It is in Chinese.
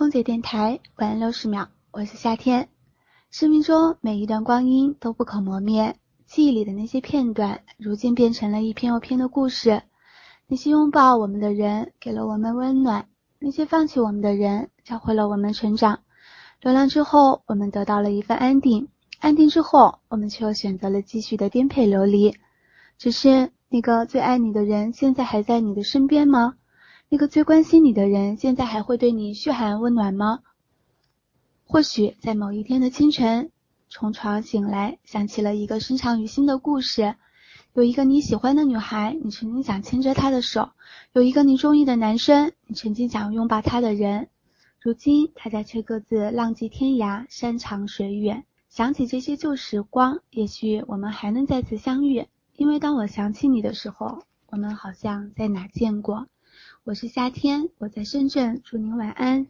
空姐电台晚安六十秒，我是夏天。生命中每一段光阴都不可磨灭，记忆里的那些片段，如今变成了一篇又篇的故事。那些拥抱我们的人，给了我们温暖；那些放弃我们的人，教会了我们成长。流浪之后，我们得到了一份安定；安定之后，我们却又选择了继续的颠沛流离。只是那个最爱你的人，现在还在你的身边吗？那个最关心你的人，现在还会对你嘘寒问暖吗？或许在某一天的清晨，从床醒来，想起了一个深藏于心的故事。有一个你喜欢的女孩，你曾经想牵着她的手；有一个你中意的男生，你曾经想拥抱他的人。如今大家却各自浪迹天涯，山长水远。想起这些旧时光，也许我们还能再次相遇。因为当我想起你的时候，我们好像在哪见过。我是夏天，我在深圳，祝您晚安。